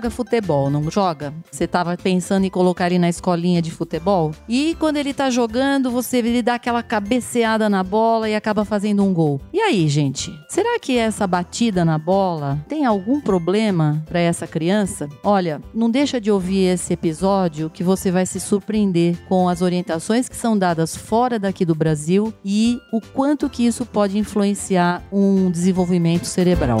joga futebol, não joga? Você tava pensando em colocar ele na escolinha de futebol? E quando ele tá jogando, você ele dá aquela cabeceada na bola e acaba fazendo um gol. E aí, gente? Será que essa batida na bola tem algum problema para essa criança? Olha, não deixa de ouvir esse episódio que você vai se surpreender com as orientações que são dadas fora daqui do Brasil e o quanto que isso pode influenciar um desenvolvimento cerebral.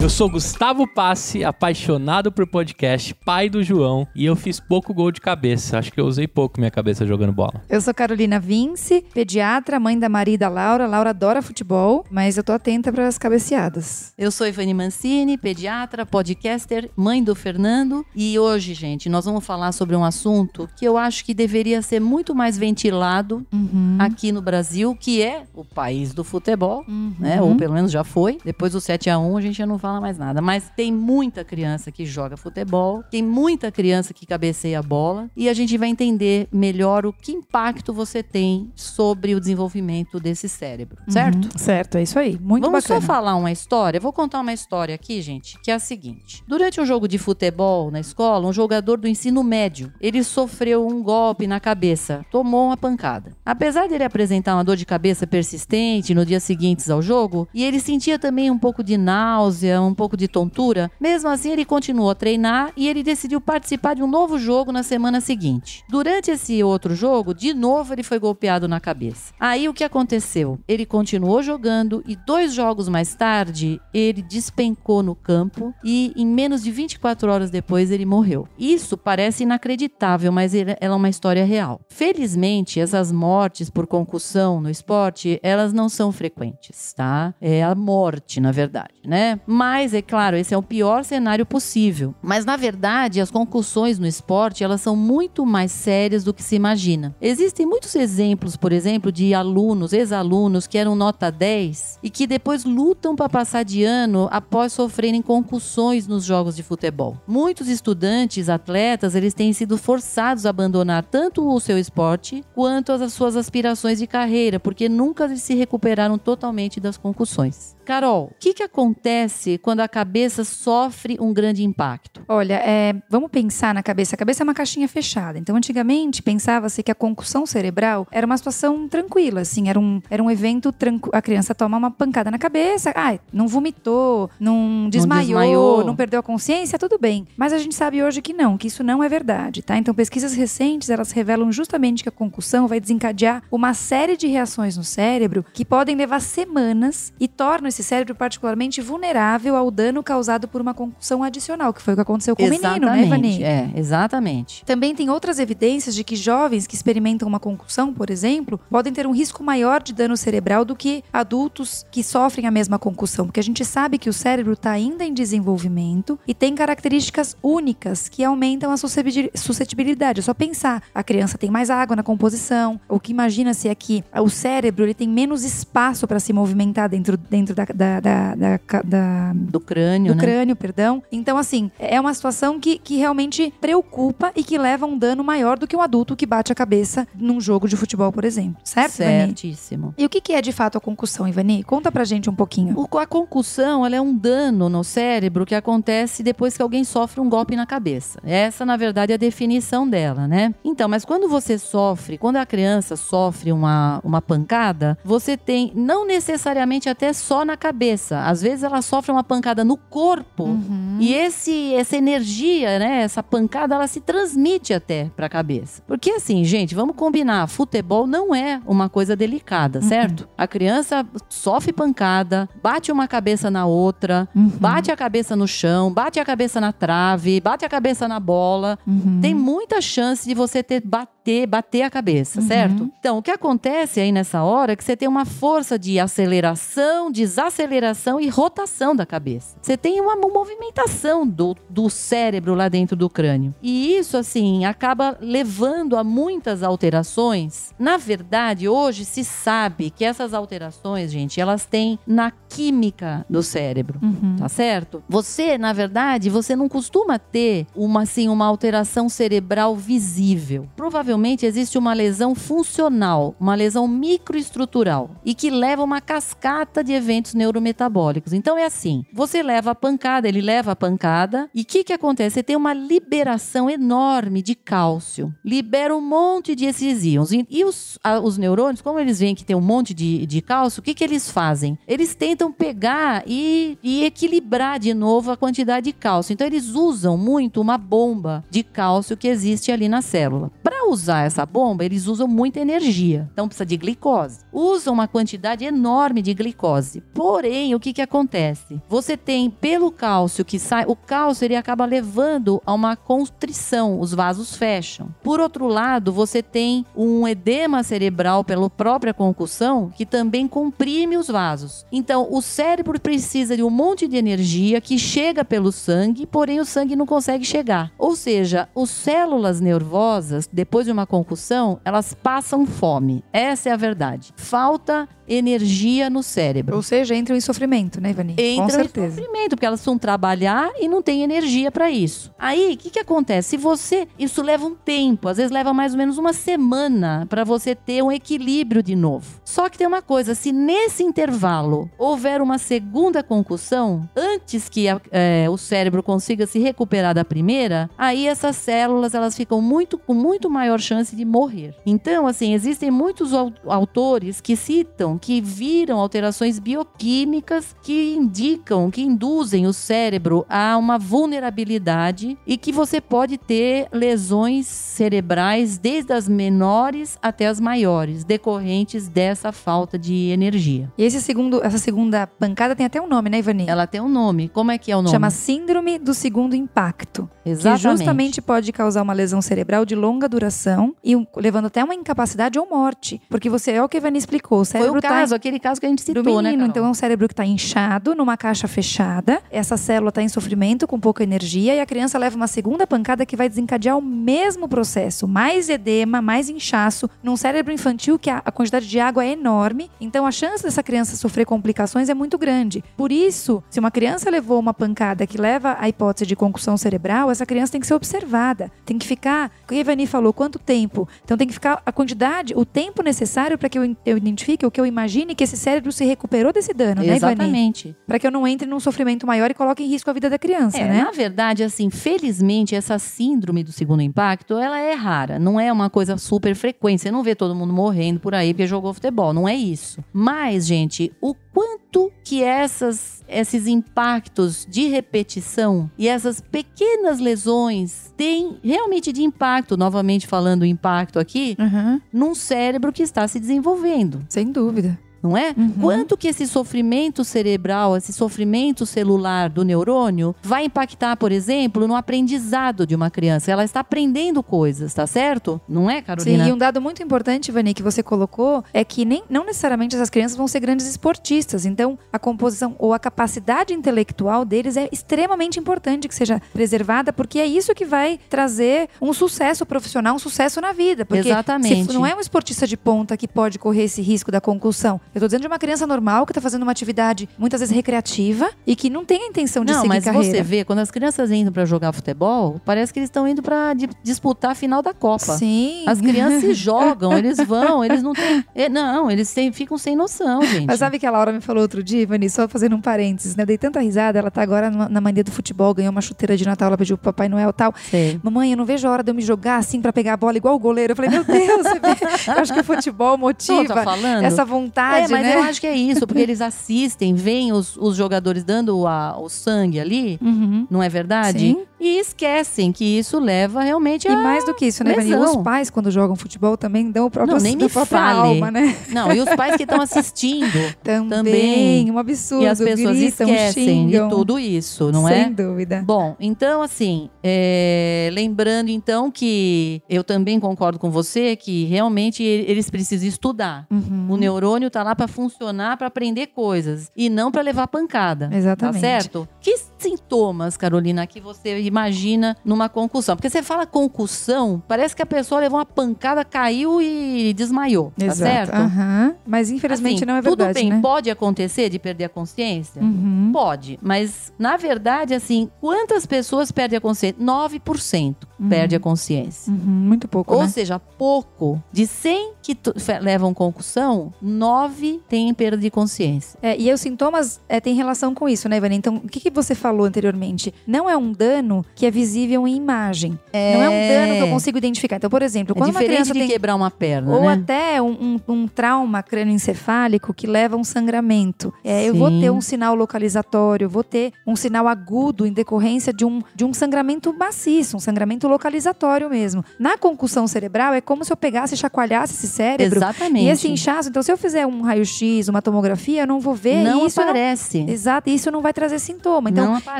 Eu sou Gustavo Passe, apaixonado por podcast, pai do João, e eu fiz pouco gol de cabeça. Acho que eu usei pouco minha cabeça jogando bola. Eu sou Carolina Vince, pediatra, mãe da Maria e da Laura. Laura adora futebol, mas eu tô atenta para as cabeceadas. Eu sou Ivani Mancini, pediatra, podcaster, mãe do Fernando, e hoje, gente, nós vamos falar sobre um assunto que eu acho que deveria ser muito mais ventilado uhum. aqui no Brasil, que é o país do futebol, uhum. né? Ou pelo menos já foi. Depois do 7 a 1 a gente já não fala fala mais nada. Mas tem muita criança que joga futebol, tem muita criança que cabeceia a bola e a gente vai entender melhor o que impacto você tem sobre o desenvolvimento desse cérebro, uhum. certo? Uhum, certo, é isso aí. Muito Vamos bacana. só falar uma história. Vou contar uma história aqui, gente, que é a seguinte. Durante um jogo de futebol na escola, um jogador do ensino médio, ele sofreu um golpe na cabeça, tomou uma pancada. Apesar dele apresentar uma dor de cabeça persistente no dia seguinte ao jogo, e ele sentia também um pouco de náusea, um pouco de tontura, mesmo assim ele continuou a treinar e ele decidiu participar de um novo jogo na semana seguinte. Durante esse outro jogo, de novo ele foi golpeado na cabeça. Aí o que aconteceu? Ele continuou jogando e dois jogos mais tarde ele despencou no campo e em menos de 24 horas depois ele morreu. Isso parece inacreditável, mas ela é uma história real. Felizmente, essas mortes por concussão no esporte, elas não são frequentes, tá? É a morte, na verdade, né? Mas mas, é claro, esse é o pior cenário possível. Mas, na verdade, as concussões no esporte, elas são muito mais sérias do que se imagina. Existem muitos exemplos, por exemplo, de alunos, ex-alunos, que eram nota 10 e que depois lutam para passar de ano após sofrerem concussões nos jogos de futebol. Muitos estudantes, atletas, eles têm sido forçados a abandonar tanto o seu esporte quanto as suas aspirações de carreira, porque nunca se recuperaram totalmente das concussões. Carol, o que, que acontece quando a cabeça sofre um grande impacto? Olha, é, vamos pensar na cabeça. A cabeça é uma caixinha fechada. Então, antigamente, pensava-se que a concussão cerebral era uma situação tranquila, assim, era um, era um evento tranquilo. A criança toma uma pancada na cabeça, ah, não vomitou, não desmaiou, não desmaiou, não perdeu a consciência, tudo bem. Mas a gente sabe hoje que não, que isso não é verdade, tá? Então, pesquisas recentes, elas revelam justamente que a concussão vai desencadear uma série de reações no cérebro que podem levar semanas e tornam esse cérebro particularmente vulnerável ao dano causado por uma concussão adicional, que foi o que aconteceu com exatamente, o menino, né, Ivani? É, exatamente. Também tem outras evidências de que jovens que experimentam uma concussão, por exemplo, podem ter um risco maior de dano cerebral do que adultos que sofrem a mesma concussão, porque a gente sabe que o cérebro está ainda em desenvolvimento e tem características únicas que aumentam a suscetibilidade. É só pensar, a criança tem mais água na composição, o que imagina-se é que o cérebro ele tem menos espaço para se movimentar dentro, dentro da, da, da, da do crânio, do né? crânio, perdão. Então, assim, é uma situação que, que realmente preocupa e que leva a um dano maior do que um adulto que bate a cabeça num jogo de futebol, por exemplo. Certo, Certíssimo. Ivani? E o que, que é de fato a concussão, Ivani? Conta pra gente um pouquinho. O, a concussão, ela é um dano no cérebro que acontece depois que alguém sofre um golpe na cabeça. Essa, na verdade, é a definição dela, né? Então, mas quando você sofre, quando a criança sofre uma, uma pancada, você tem, não necessariamente até só na cabeça. Às vezes ela sofre uma pancada no corpo uhum. e esse essa energia, né, essa pancada, ela se transmite até para a cabeça. Porque assim, gente, vamos combinar, futebol não é uma coisa delicada, uhum. certo? A criança sofre pancada, bate uma cabeça na outra, uhum. bate a cabeça no chão, bate a cabeça na trave, bate a cabeça na bola. Uhum. Tem muita chance de você ter bater, bater a cabeça, certo? Uhum. Então, o que acontece aí nessa hora é que você tem uma força de aceleração, desaceleração e rotação da cabeça. Você tem uma movimentação do, do cérebro lá dentro do crânio. E isso, assim, acaba levando a muitas alterações. Na verdade, hoje se sabe que essas alterações, gente, elas têm na química do cérebro. Uhum. Tá certo? Você, na verdade, você não costuma ter uma assim uma alteração cerebral visível. Provavelmente existe uma lesão funcional, uma lesão microestrutural e que leva uma cascata de eventos neurometabólicos. Então é assim, você leva a pancada, ele leva a pancada e o que que acontece? Você tem uma liberação enorme de cálcio. Libera um monte de esses íons. E, e os, a- os neurônios, como eles veem que tem um monte de, de cálcio, o que que eles fazem? Eles tentam pegar e, e equilibrar de novo a quantidade de cálcio. Então eles usam muito uma bomba de cálcio que existe ali na célula. Para usar essa bomba, eles usam muita energia. Então precisa de glicose. Usam uma quantidade enorme de glicose. Porém, o que que acontece? Você tem pelo cálcio que sai, o cálcio ele acaba levando a uma constrição, os vasos fecham. Por outro lado, você tem um edema cerebral pela própria concussão que também comprime os vasos. Então, o cérebro precisa de um monte de energia que chega pelo sangue, porém o sangue não consegue chegar. Ou seja, as células nervosas, depois de uma concussão, elas passam fome. Essa é a verdade. Falta energia no cérebro. Ou seja, entram em sofrimento, né, Ivani? Com Entra em certeza. sofrimento, porque elas precisam trabalhar e não tem energia para isso. Aí, o que, que acontece? Se você. Isso leva um tempo, às vezes leva mais ou menos uma semana para você ter um equilíbrio de novo. Só que tem uma coisa: se nesse intervalo houver uma segunda concussão, antes que a- é, o cérebro consiga se recuperar da primeira, aí essas células elas ficam muito com muito maior chance de morrer. Então, assim, existem muitos au- autores que citam que viram alterações bioquímicas que indicam, que induzem o cérebro a uma vulnerabilidade e que você pode ter lesões cerebrais desde as menores até as maiores, decorrentes dessa falta de energia. E esse segundo, essa segunda pancada tem até um nome, né, Ivani? Ela tem um nome. Como é que é o nome? Chama Síndrome do Segundo Impacto. Exatamente. Que justamente pode causar uma lesão cerebral de longa duração e um- levando até uma incapacidade ou morte. Porque você é o que a Ivani explicou. O cérebro caso, tá aquele caso que a gente do citou, menino. né, então é um cérebro que está inchado numa caixa fechada. Essa célula está em sofrimento com pouca energia e a criança leva uma segunda pancada que vai desencadear o mesmo processo, mais edema, mais inchaço, num cérebro infantil que a, a quantidade de água é enorme. Então a chance dessa criança sofrer complicações é muito grande. Por isso, se uma criança levou uma pancada que leva à hipótese de concussão cerebral, essa criança tem que ser observada. Tem que ficar, o que a Ivani falou, quanto tempo? Então tem que ficar a quantidade, o tempo necessário para que eu, eu identifique, ou que eu imagine que esse cérebro se recuperou desse dano, né, Ivani? Exatamente. Para que eu não entre num sofrimento maior e coloque em risco a vida da criança, É, né? Na verdade, assim, felizmente, essa síndrome do segundo impacto, ela é rara. Não é uma coisa super frequente. Você não vê todo mundo morrendo por aí porque jogou futebol. Não é isso. Mas, gente, o quanto que essas, esses impactos de repetição e essas pequenas lesões têm realmente de impacto, novamente falando impacto aqui, Uhum, num cérebro que está se desenvolvendo sem dúvida. Não é? Uhum. Quanto que esse sofrimento cerebral, esse sofrimento celular do neurônio vai impactar, por exemplo, no aprendizado de uma criança? Ela está aprendendo coisas, tá certo? Não é, Carolina? Sim, e um dado muito importante, Vani, que você colocou, é que nem, não necessariamente essas crianças vão ser grandes esportistas. Então, a composição ou a capacidade intelectual deles é extremamente importante que seja preservada, porque é isso que vai trazer um sucesso profissional, um sucesso na vida. Porque Exatamente. se não é um esportista de ponta que pode correr esse risco da concussão. Eu tô dizendo de uma criança normal que tá fazendo uma atividade muitas vezes recreativa e que não tem a intenção de Não, seguir mas carreira. você vê, quando as crianças entram pra jogar futebol, parece que eles estão indo di- disputar a final da Copa. Sim. As crianças se jogam, eles vão, eles não têm. é, Não, eles têm- ficam sem noção, gente. Mas sabe que a Laura me falou outro dia, Ivani, só fazendo um parênteses, né? Eu dei tanta risada, ela tá agora na mania do futebol, ganhou uma chuteira de Natal, ela pediu pro Papai Noel e tal. Sei. Mamãe, eu não vejo a hora de eu me jogar assim pra pegar a bola igual o goleiro. Eu falei, meu Deus, você vê? Eu acho que o futebol motiva tá falando? essa vontade, É, mas né? eu acho que é isso, porque eles assistem, veem os, os jogadores dando a- o sangue ali, Uhum. não é verdade? Sim. E esquecem que isso leva realmente a E mais do que isso, né, lesão. Os pais, quando jogam futebol, também dão o próprio Não, nem me própria fale. alma, né? Não, e os pais que estão assistindo Também, Também. um absurdo. e as pessoas gritam, esquecem xingam. de tudo isso, não Sem é? dúvida. Bom, então assim, é, lembrando então que eu também concordo com você que realmente eles precisam estudar. Uhum. O neurônio tá lá para funcionar, para aprender coisas e não para levar pancada. Exatamente. Tá certo? Que sintomas, Carolina, que você imagina numa concussão? Porque você fala concussão, parece que a pessoa levou uma pancada, caiu e desmaiou, tá Exato. certo? Aham. Mas infelizmente Assim, não é verdade, Tudo bem, né? pode acontecer de perder a consciência? Uhum. Pode, mas na verdade, assim, quantas pessoas perdem a consciência? 9% perde a consciência. Uhum, Muito pouco, Ou né? seja, pouco. De 100 que levam concussão, 9 têm perda de consciência. É, e os sintomas é, têm relação com isso, né, Ivani? Então, o que, que você falou anteriormente? Não é um dano que é visível em imagem. Não é um dano que eu consigo identificar. Então, por exemplo, É quando uma diferente criança de tem quebrar uma perna, Ou né? até um, um- um trauma crânioencefálico que leva a um sangramento. É, eu vou ter um sinal localizatório, vou ter um sinal agudo em decorrência de um, de um sangramento maciço, um sangramento localizatório mesmo. Na concussão cerebral, é como se eu pegasse e chacoalhasse esse cérebro. Exatamente. E esse inchaço, então se eu fizer um raio-x, uma tomografia, eu não vou ver não isso não- aparece. Exato, e isso não vai trazer sintoma. Então, não.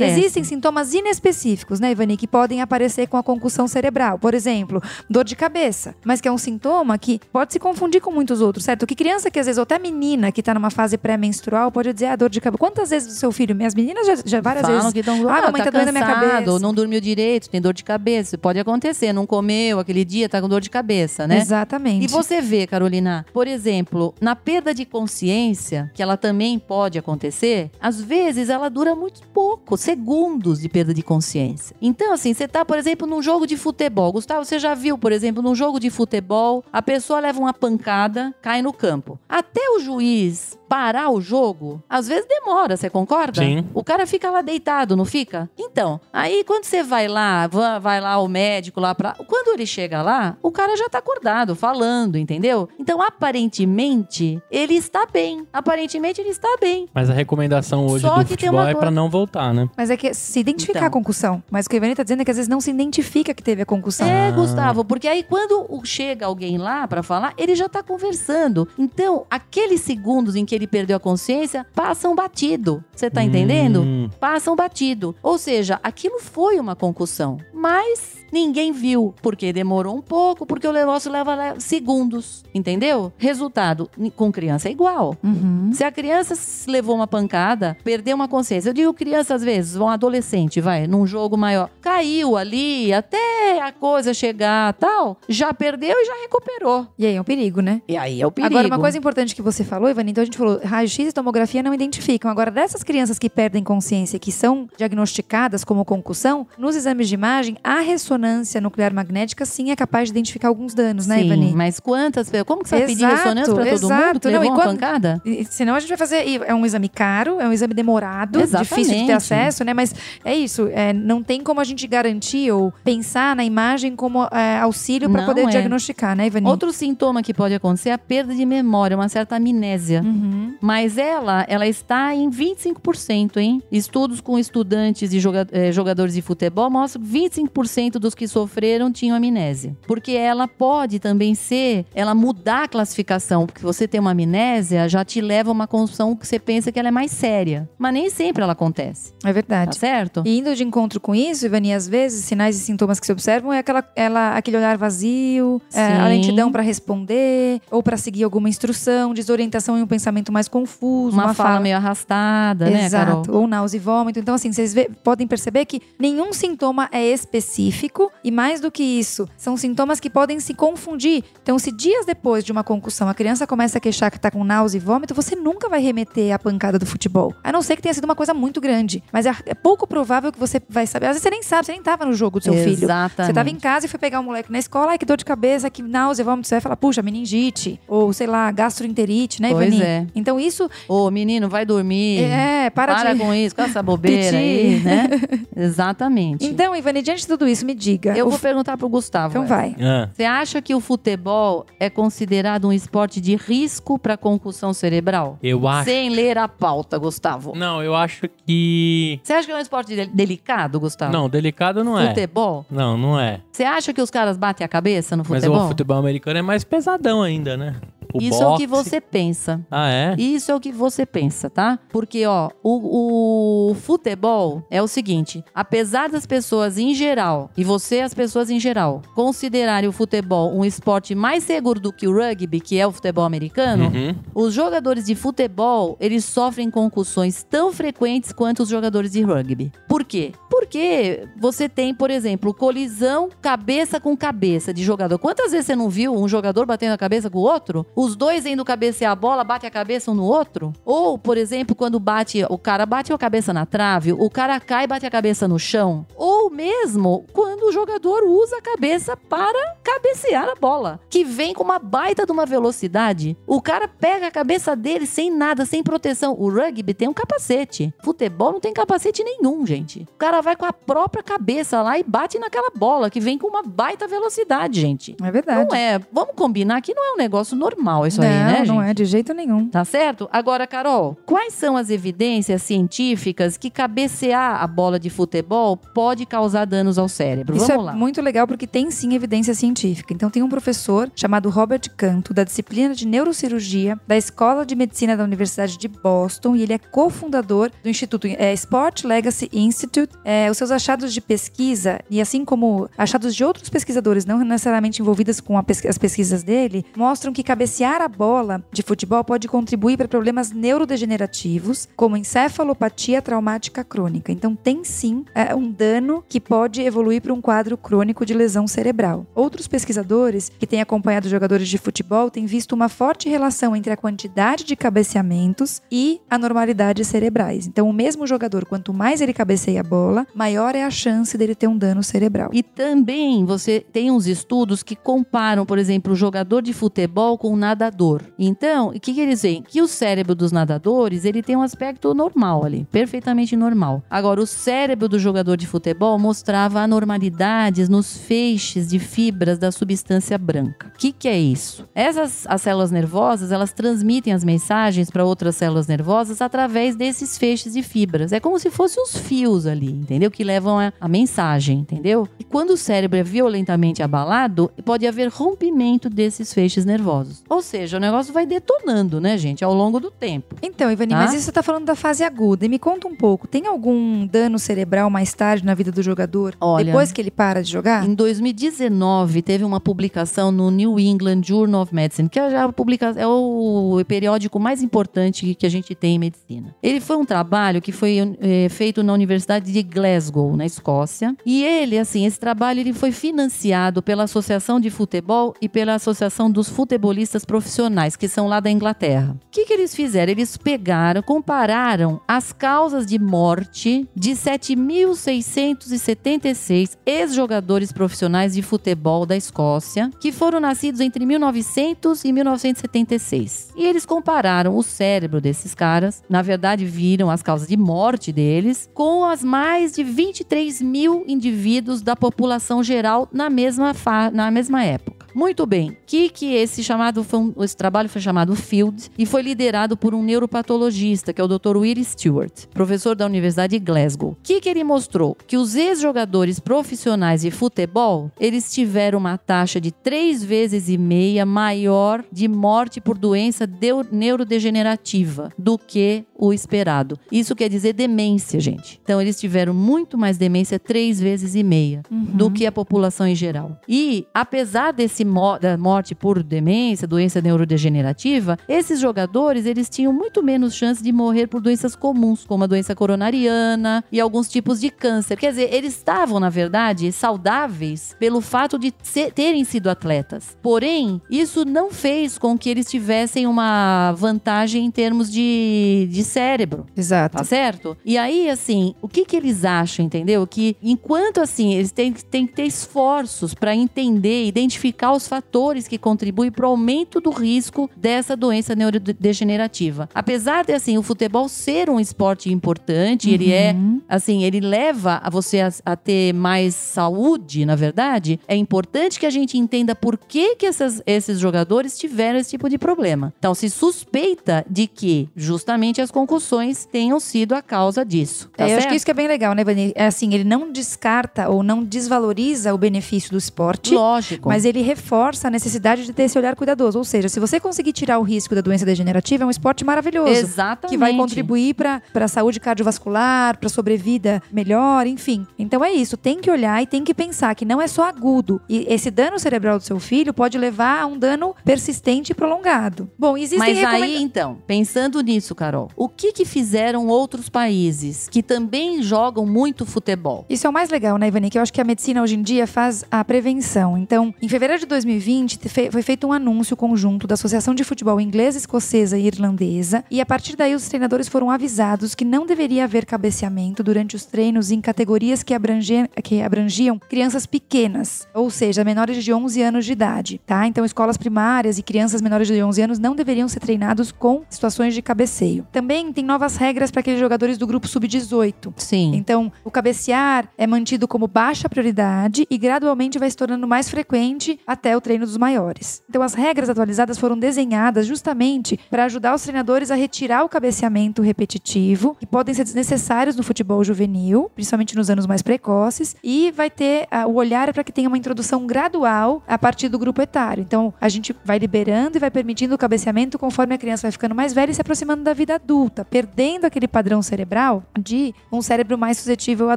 Existem sintomas inespecíficos, né, Ivani, que podem aparecer com a concussão cerebral. Por exemplo, dor de cabeça, mas que é um sintoma que pode se confundir com muitos outros, certo? Que criança que às vezes, ou até menina que tá numa fase pré-menstrual, pode dizer, ah, dor de cabeça. Quantas vezes o seu filho, minhas meninas já, já várias Falam vezes. que estão Ah, mamãe, tá doendo a minha cabeça. não dormiu direito, tem dor de cabeça. Pode acontecer, não comeu aquele dia, tá com dor de cabeça, né? Exatamente. E você vê, Carolina, por exemplo, na perda de consciência, que ela também pode acontecer, às vezes ela dura muito pouco, segundos de perda de consciência. Então, assim, você tá, por exemplo, num jogo de futebol. Gustavo, você já viu, por exemplo, num jogo de futebol, a pessoa leva uma pancada, cai no campo. Até o juiz parar o jogo, às vezes demora, você concorda? Sim. O cara fica lá deitado, não fica? Então, aí quando você vai lá, va- vai lá o médico lá pra. Quando ele chega lá, o cara já tá acordado, falando, entendeu? Então, aparentemente, ele está bem. Aparentemente, ele está bem. Mas a recomendação hoje Só do que futebol uma é pra não voltar, né? Mas é que se identificar Então. a concussão. Mas o que a Ivani tá dizendo é que às vezes não se identifica que teve a concussão. É, Ah. Gustavo, porque aí quando chega alguém lá pra falar, ele já tá conversando. Então, aqueles segundos em que ele perdeu a consciência passam batido. Você tá entendendo? Hum, passam batido. Ou seja, aquilo foi uma concussão, mas ninguém viu, porque demorou um pouco, porque o negócio leva le- segundos, entendeu? Resultado, com criança é igual. Uhum. Se a criança levou uma pancada, perdeu uma consciência. Eu digo criança às vezes, um adolescente, vai, num jogo maior, caiu ali até a coisa chegar, tal, já perdeu e já recuperou. E aí é um perigo, né? E aí é o perigo. Agora, uma coisa importante que você falou, Ivani, então a gente falou, raio-x e tomografia não identificam. Agora, dessas crianças que perdem consciência, que são diagnosticadas como concussão, nos exames de imagem, a ressonância nuclear magnética sim é capaz de identificar alguns danos, né, Sim, Ivani? mas quantas? Como que você vai pedir ressonância pra todo exato. mundo que Não, levou e uma quando- pancada? E, senão a gente vai fazer. É um exame caro, é um exame demorado, Exatamente. difícil de ter acesso, né? Mas é isso. é, não tem como a gente garantir ou pensar na imagem como é, auxílio para poder é. diagnosticar, né, Ivani? Outro sintoma que pode acontecer é a perda de memória, uma certa amnésia. Uhum. Mas ela, ela está em 25%, hein? Estudos com estudantes e joga- eh, jogadores de futebol mostram que 25% dos que sofreram tinham amnésia. Porque ela pode também ser, ela mudar a classificação, porque você tem uma amnésia, já te leva a uma construção que você pensa que ela é mais séria. Mas nem sempre ela acontece, É tá verdade. certo? E indo de encontro com isso, Ivani, às vezes, sinais e sintomas que se observam é aquela, ela, aquele olhar vazio, é, a lentidão para responder, ou para seguir alguma instrução, desorientação e um pensamento mais confuso, Uma, fala, meio arrastada, né, Carol? Exato, ou náusea e vômito. Então, assim, vocês vê- podem perceber que nenhum sintoma é específico e, mais do que isso, são sintomas que podem se confundir. Então, se dias depois de uma concussão a criança começa a queixar que tá com náusea e vômito, você nunca vai remeter à pancada do futebol. A não ser que tenha sido uma coisa muito grande. Mas é, é pouco provável que você vai saber. Às vezes você nem sabe, você nem tava no jogo do seu filho. Exatamente. Você tava em casa e foi pegar um moleque na escola, ai, que dor de cabeça, que náusea, vômito. Você vai falar, puxa, meningite. Ou, sei lá, gastroenterite, né, Pois Ivani? é. Então isso Ô, menino, vai dormir. é, para, Para de com isso, com essa bobeira aí, né? Exatamente. Então, Ivani, diante de tudo isso, me diga. eu o vou perguntar pro Gustavo. Então essa. vai. Ah, Você acha que o futebol é considerado um esporte de risco para concussão cerebral? eu acho. Sem ler a pauta, Gustavo. Não, eu acho que. Você acha que é um esporte de- delicado, Gustavo? Não, delicado não é. Futebol? Não, não é. Você acha que os caras batem a cabeça no Mas futebol? o futebol americano é mais pesadão ainda, né? O Isso é o que boxe- você pensa. Ah, é? Isso é o que você pensa, tá? Porque, ó, o, o futebol é o seguinte: apesar das pessoas em geral, e você, as pessoas em geral, considerarem o futebol um esporte mais seguro do que o rugby, que é o futebol americano, Uhum. os jogadores de futebol, eles sofrem concussões tão frequentes quanto os jogadores de rugby. Por quê? Porque você tem, por exemplo, colisão cabeça com cabeça de jogador. Quantas vezes você não viu um jogador batendo a cabeça com o outro? Os dois indo cabecear a bola, bate a cabeça um no outro? Ou, por exemplo, quando bate, o cara bate a cabeça na trave, o cara cai e bate a cabeça no chão? Ou mesmo quando o jogador usa a cabeça para cabecear a bola, que vem com uma baita de uma velocidade. O cara pega a cabeça dele sem nada, sem proteção. O rugby tem um capacete. Futebol não tem capacete nenhum, gente. O cara vai com a própria cabeça lá e bate naquela bola que vem com uma baita velocidade, gente. É verdade. Não é. Vamos combinar que não é um negócio normal isso não, aí, né, gente? não é de jeito nenhum. Tá certo? Agora, Carol, quais são as evidências científicas que cabecear a bola de futebol pode causar danos ao cérebro? Isso Vamos é lá. muito legal porque tem sim evidência científica. Então tem um professor chamado Robert Canto, da disciplina de neurocirurgia da Escola de Medicina da Universidade de Boston, e ele é cofundador do Instituto é, Sport Legacy Institute. É, os seus achados de pesquisa, e assim como achados de outros pesquisadores, não necessariamente envolvidos com a pes- as pesquisas dele, mostram que cabecear a bola de futebol pode contribuir para problemas neurodegenerativos, como encefalopatia traumática crônica. Então, tem sim é, um dano que pode evoluir para um quadro crônico de lesão cerebral. Outros pesquisadores que têm acompanhado jogadores de futebol têm visto uma forte relação entre a quantidade de cabeceamentos e anormalidades cerebrais. Então, o mesmo jogador, quanto mais ele cabeceia a bola, maior é a chance dele ter um dano cerebral. E também você tem uns estudos que comparam, por exemplo, o jogador de futebol com o nadador. Então, o que, que eles veem? Que o cérebro dos nadadores ele tem um aspecto normal ali, perfeitamente normal. Agora, o cérebro do jogador de futebol mostrava anormalidades nos feixes de fibras da substância branca. O que, que é isso? Essas as células nervosas elas transmitem as mensagens para outras células nervosas através desses feixes de fibras. É como se fossem os fios ali, entendeu? Que levam a, a mensagem, entendeu? E quando o cérebro é violentamente abalado, pode haver rompimento desses feixes nervosos. Ou seja, o negócio vai detonando, né, gente, ao longo do tempo. Então, Ivani, Tá? mas isso você tá falando da fase aguda. E me conta um pouco, tem algum dano cerebral mais tarde na vida do jogador? Olha, depois que ele para de jogar? Em 2019, teve uma publicação no New England Journal of Medicine, que é, publica- é o periódico mais importante que a gente tem em medicina. Ele foi um trabalho que foi eh, feito na Universidade de Glasgow, na Escócia. E ele, assim, esse trabalho ele foi financiado pela Associação de Futebol e pela Associação dos Futebolistas Profissionais, que são lá da Inglaterra. O que, que eles fizeram? Eles pegaram, compararam as causas de morte de 7.676 ex-jogadores profissionais de futebol da Escócia, que foram nascidos entre 1900 e 1976. E eles compararam o cérebro desses caras, na verdade, viram as causas de morte deles, com as mais de 23 mil indivíduos da população geral na mesma, na mesma época. Muito bem. Que que esse chamado foi um- esse trabalho foi chamado Field e foi liderado por um neuropatologista, que é o Dr. Will Stewart, professor da Universidade de Glasgow. Que que ele mostrou? Que os ex-jogadores profissionais de futebol, eles tiveram uma taxa de três vezes e meia maior de morte por doença neurodegenerativa do que o esperado. Isso quer dizer demência, gente. Então eles tiveram muito mais demência três vezes e meia do que a população em geral. E apesar desse mo- da morte por demência, doença neurodegenerativa, esses jogadores eles tinham muito menos chance de morrer por doenças comuns, como a doença coronariana e alguns tipos de câncer. Quer dizer, eles estavam na verdade saudáveis pelo fato de terem sido atletas. Porém, isso não fez com que eles tivessem uma vantagem em termos de, de cérebro. Exato. Tá certo? E aí, assim, o que que eles acham, entendeu? Que enquanto, assim, eles têm, têm que ter esforços para entender, identificar os os fatores que contribuem para o aumento do risco dessa doença neurodegenerativa. Apesar de assim o futebol ser um esporte importante, ele é Uhum. assim, ele leva a você a, a ter mais saúde, na verdade. É importante que a gente entenda por que, que essas- esses jogadores tiveram esse tipo de problema. Então, se suspeita de que justamente as concussões tenham sido a causa disso. Tá É, eu acho que isso que é bem legal, né, Vani? É assim, ele não descarta ou não desvaloriza o benefício do esporte. Lógico. Mas ele reforça a necessidade de ter esse olhar cuidadoso. Ou seja, se você conseguir tirar o risco da doença degenerativa, é um esporte maravilhoso. Exatamente. Que vai contribuir para a saúde cardiovascular, para sobrevida melhor, enfim. Então é isso, tem que olhar e tem que pensar que não é só agudo. E esse dano cerebral do seu filho pode levar a um dano persistente e prolongado. Bom, existem Mas recomenda- aí, então, pensando nisso, Carol, o que que fizeram outros países que também jogam muito futebol? Isso é o mais legal, né, Ivani? Que eu acho que a medicina hoje em dia faz a prevenção. Então, em fevereiro de 2020, te- fe- foi feito um anúncio conjunto da Associação de Futebol Inglesa, Escocesa e Irlandesa. E a partir daí, os treinadores foram avisados que não deveria haver cabeceamento durante os treinos em categorias que, abrange- que abrangiam crianças pequenas, ou seja, menores de 11 anos de idade, tá? Então, escolas primárias e crianças menores de 11 anos não deveriam ser treinados com situações de cabeceio. Também tem novas regras para aqueles jogadores do grupo sub-18. Sim. Então, o cabecear é mantido como baixa prioridade e gradualmente vai se tornando mais frequente até o treino dos maiores. Então, as regras atualizadas foram desenhadas justamente para ajudar os treinadores a retirar o cabeceamento repetitivo, que podem ser desnecessários no futebol juvenil, principalmente nos anos mais precoces, e vai ter ah, o olhar para que tenha uma introdução gradual a partir do grupo etário. Então, a gente vai liberando e vai permitindo o cabeceamento conforme a criança vai ficando mais velha e se aproximando da vida adulta, perdendo aquele padrão cerebral de um cérebro mais suscetível a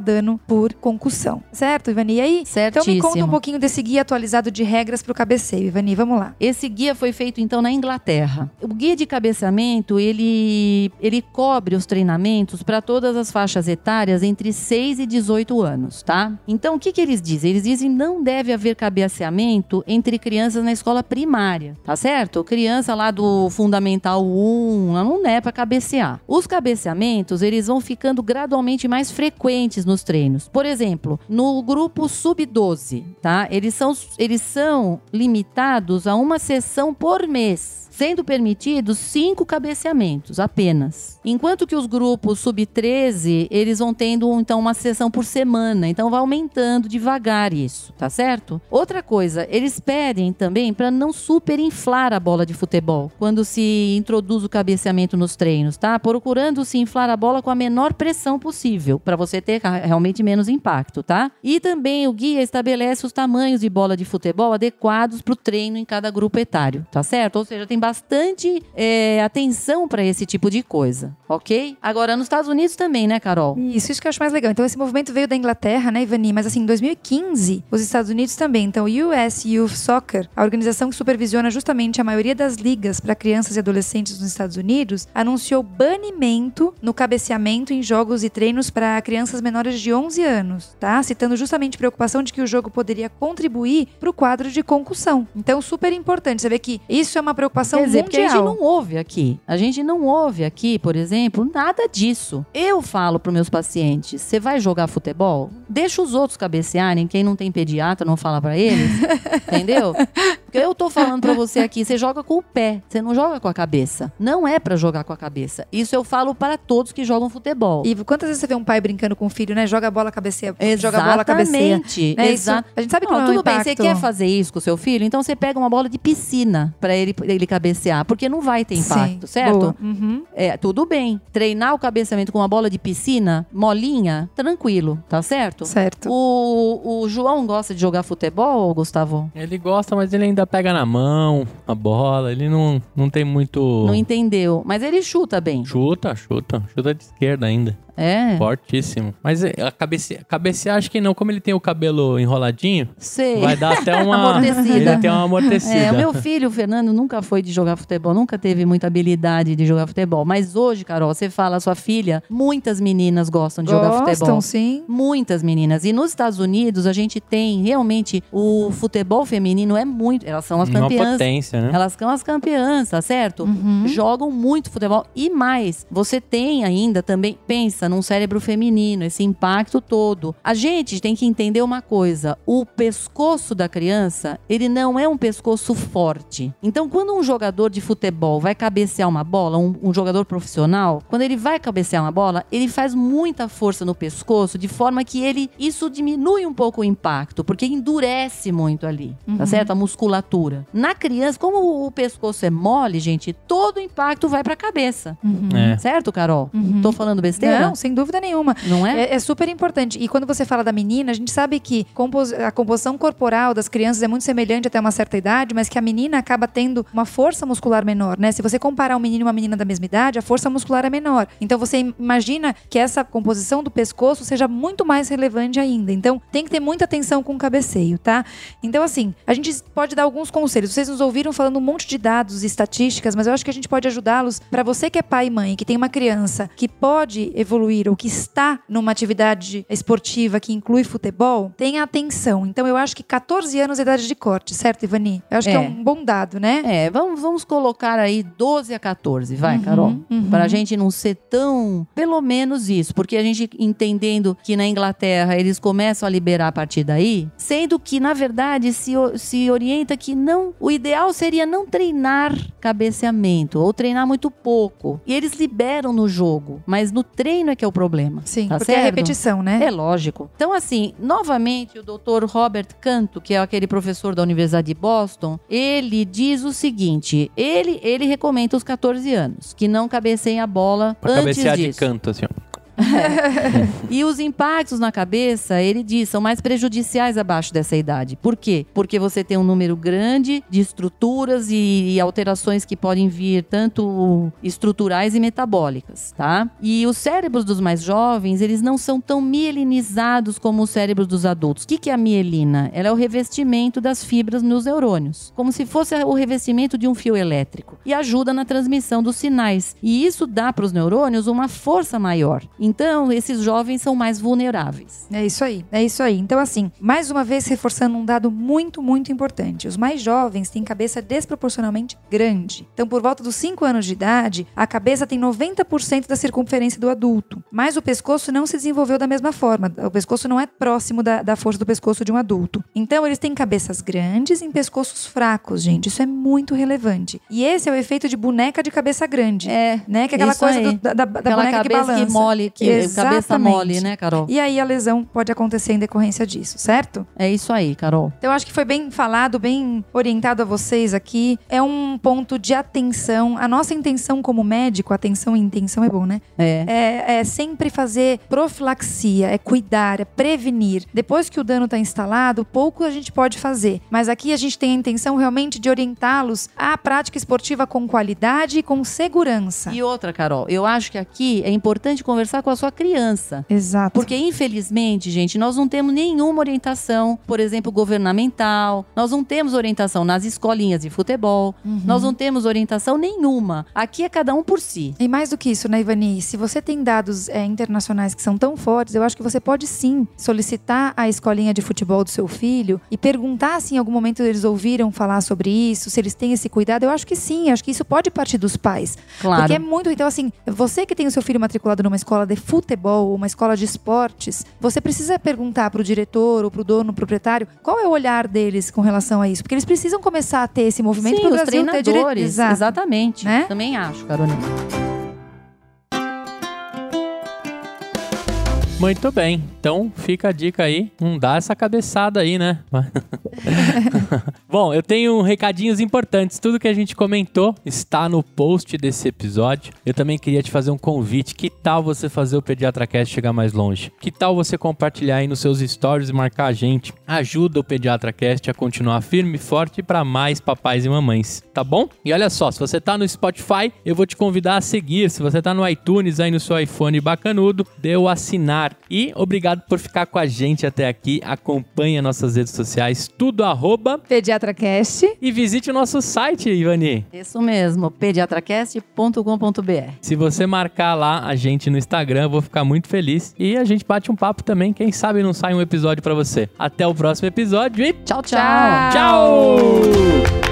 dano por concussão. Certo, Ivani? E aí? Então Certíssimo. me conta um pouquinho desse guia atualizado de regras para o cabeceio, Ivani. Vamos lá. Esse guia foi feito então na Inglaterra. O guia de cabeceamento, ele, ele cobre os treinamentos para todas as faixas etárias entre 6 e 18 anos, tá? Então, o que, que eles dizem? Eles dizem não deve haver cabeceamento entre crianças na escola primária, tá certo? Criança lá do Fundamental 1, ela não é para cabecear. Os cabeceamentos, eles vão ficando gradualmente mais frequentes nos treinos. Por exemplo, no grupo sub-12, tá? Eles são, eles são limitados a uma sessão por mês. Sendo permitidos cinco cabeceamentos apenas. Enquanto que os grupos sub-13, eles vão tendo então uma sessão por semana. Então vai aumentando devagar isso, tá certo? Outra coisa, eles pedem também para não superinflar a bola de futebol quando se introduz o cabeceamento nos treinos, tá? Procurando se inflar a bola com a menor pressão possível, para você ter realmente menos impacto, tá? E também o guia estabelece os tamanhos de bola de futebol adequados para o treino em cada grupo etário, tá certo? Ou seja, tem bastante é, atenção para esse tipo de coisa, ok? Agora, nos Estados Unidos também, né, Carol? Isso, isso que eu acho mais legal. Então, esse movimento veio da Inglaterra, né, Ivani? Mas, assim, em 2015, os Estados Unidos também. Então, US Youth Soccer, a organização que supervisiona justamente a maioria das ligas para crianças e adolescentes nos Estados Unidos, anunciou banimento no cabeceamento em jogos e treinos para crianças menores de 11 anos, tá? Citando justamente preocupação de que o jogo poderia contribuir para o quadro de concussão. Então, super importante. Você vê que isso é uma preocupação Quer dizer, porque a mundial. gente não ouve aqui. A gente não ouve aqui, por exemplo, nada disso. Eu falo para meus pacientes: você vai jogar futebol? Deixa os outros cabecearem. Quem não tem pediatra não fala para eles. entendeu? Porque eu tô falando para você aqui: você joga com o pé, você não joga com a cabeça. Não é para jogar com a cabeça. Isso eu falo para todos que jogam futebol. E quantas vezes você vê um pai brincando com o filho, né? Joga a bola, cabeceia. Joga a bola, cabeceia. Exatamente. Né? Isso- Exato. a gente sabe que Não, não, é um tudo bem, você quer fazer isso com o seu filho? Então você pega uma bola de piscina para ele, ele cabecear, porque não vai ter impacto, Sim, certo? Uhum. É, tudo bem. Treinar o cabeceamento com uma bola de piscina, molinha, tranquilo, tá certo? Certo. O, o João gosta de jogar futebol, Gustavo? Ele gosta, mas ele ainda pega na mão a bola. Ele não, não tem muito. Não entendeu. Mas ele chuta bem. Chuta, chuta. Chuta de esquerda ainda. É. Fortíssimo. Mas é, a cabece... cabecear, acho que não. Como ele tem o cabelo enroladinho, Sei. vai dar até uma. Amortecida. Ele tem uma amortecida. É, o meu filho, o Fernando, nunca foi de jogar futebol, nunca teve muita habilidade de jogar futebol. Mas hoje, Carol, você fala, sua filha, muitas meninas gostam de jogar Gostam, futebol. sim. Muitas meninas. E nos Estados Unidos, a gente tem realmente o futebol feminino é muito. Elas são as Uma campeãs. potência, né? Elas são as campeãs, tá certo? Uhum. Jogam muito futebol. E mais, você tem ainda também, pensa, cabeça num cérebro feminino, esse impacto todo. A gente tem que entender uma coisa: o pescoço da criança, ele não é um pescoço forte. Então, quando um jogador de futebol vai cabecear uma bola, um, um jogador profissional, quando ele vai cabecear uma bola, ele faz muita força no pescoço, de forma que ele isso diminui um pouco o impacto, porque endurece muito ali, tá certo? A musculatura. Na criança, como o pescoço é mole, gente, todo o impacto vai pra cabeça. É. Certo, Carol? Tô falando besteira? Não, sem dúvida nenhuma. Não é? É, é super importante. E quando você fala da menina, a gente sabe que compos- a composição corporal das crianças é muito semelhante até uma certa idade, mas que a menina acaba tendo uma força muscular menor, né? Se você comparar um menino e uma menina da mesma idade, a força muscular é menor. Então você imagina que essa composição do pescoço seja muito mais relevante ainda. Então tem que ter muita atenção com o cabeceio, tá? Então, assim, a gente pode dar alguns conselhos. Vocês nos ouviram falando um monte de dados e estatísticas, mas eu acho que a gente pode ajudá-los para você que é pai e mãe, que tem uma criança que pode evoluir ou que está numa atividade esportiva que inclui futebol, tenha atenção. Então, eu acho que 14 anos é idade de corte, certo, Ivani? Eu acho que é É. um bom dado, né? É, vamos, vamos colocar aí 12 a 14, vai, Carol. uhum. Pra gente não ser tão. Pelo menos isso, porque a gente entendendo que na Inglaterra eles começam a liberar a partir daí, sendo que, na verdade, se, se orienta que não. O ideal seria não treinar cabeceamento, ou treinar muito pouco. E eles liberam no jogo, mas no treino é que é o problema. Sim, tá porque é certo? repetição, né? É lógico. Então, assim, novamente, o doutor Robert Canto, que é aquele professor da Universidade de Boston, ele diz o seguinte: ele, ele recomenda os 14 anos, que não cabeceiem a bola Pra antes cabecear de disso. canto, assim, ó. E os impactos na cabeça, ele diz, são mais prejudiciais abaixo dessa idade. Por quê? Porque você tem um número grande de estruturas e, e alterações que podem vir tanto estruturais e metabólicas, tá? E os cérebros dos mais jovens, eles não são tão mielinizados como os cérebros dos adultos. O que, que é a mielina? Ela é o revestimento das fibras nos neurônios, como se fosse o revestimento de um fio elétrico. E ajuda na transmissão dos sinais. E isso dá para os neurônios uma força maior. Então, esses jovens são mais vulneráveis. É isso aí, é isso aí. Então, assim, mais uma vez reforçando um dado muito, muito importante. Os mais jovens têm cabeça desproporcionalmente grande. Então, por volta dos 5 anos de idade, a cabeça tem 90% da circunferência do adulto. Mas o pescoço não se desenvolveu da mesma forma. O pescoço não é próximo da, da força do pescoço de um adulto. Então, eles têm cabeças grandes em pescoços fracos, gente. Isso é muito relevante. E esse é o efeito de boneca de cabeça grande. É, né? Que é aquela coisa do- da, da, boneca que balança. que mole, que cabeça Exatamente. mole, né, Carol? E aí a lesão pode acontecer em decorrência disso, certo? É isso aí, Carol. Então eu acho que foi bem falado, bem orientado a vocês aqui. É um ponto de atenção. A nossa intenção como médico, atenção e intenção é bom, né? É. É, é sempre fazer profilaxia, é cuidar, é prevenir. Depois que o dano está instalado, pouco a gente pode fazer. Mas aqui a gente tem a intenção realmente de orientá-los à prática esportiva com qualidade e com segurança. E outra, Carol, eu acho que aqui é importante conversar com a sua criança. Exato. Porque, infelizmente, gente, nós não temos nenhuma orientação, por exemplo, governamental. Nós não temos orientação nas escolinhas de futebol. Nós não temos orientação nenhuma. Aqui é cada um por si. E mais do que isso, né, Ivani? Se você tem dados é, internacionais que são tão fortes, eu acho que você pode sim solicitar a escolinha de futebol do seu filho e perguntar se em algum momento eles ouviram falar sobre isso, se eles têm esse cuidado. Eu acho que sim, acho que isso pode partir dos pais. Claro. Porque é muito. Então, assim, você que tem o seu filho matriculado numa escola de futebol, uma escola de esportes, você precisa perguntar pro diretor ou pro dono, proprietário, qual é o olhar deles com relação a isso. Porque eles precisam começar a ter esse movimento para o Brasil ter direito. treinadores. Exato. Exatamente. Né? Também acho, Carolina. Muito bem. Então fica a dica aí. Não dá essa cabeçada aí, né? Bom, eu tenho recadinhos importantes. Tudo que a gente comentou está no post desse episódio. Eu também queria te fazer um convite. Que tal você fazer o PediatraCast chegar mais longe? Que tal você compartilhar aí nos seus stories e marcar a gente? Ajuda o PediatraCast a continuar firme e forte para mais papais e mamães, tá bom? E olha só, se você tá no Spotify, eu vou te convidar a seguir. Se você tá no iTunes aí no seu iPhone bacanudo, dê o E obrigado por ficar com a gente até aqui. Acompanhe as nossas redes sociais, tudo arroba. PediatraCast. E visite o nosso site, Ivani. Isso mesmo, pediatracast.com.br. Se você marcar lá a gente no Instagram, eu vou ficar muito feliz. E a gente bate um papo também. Quem sabe não sai um episódio pra você. Até o próximo episódio e Tchau, tchau. Tchau. tchau!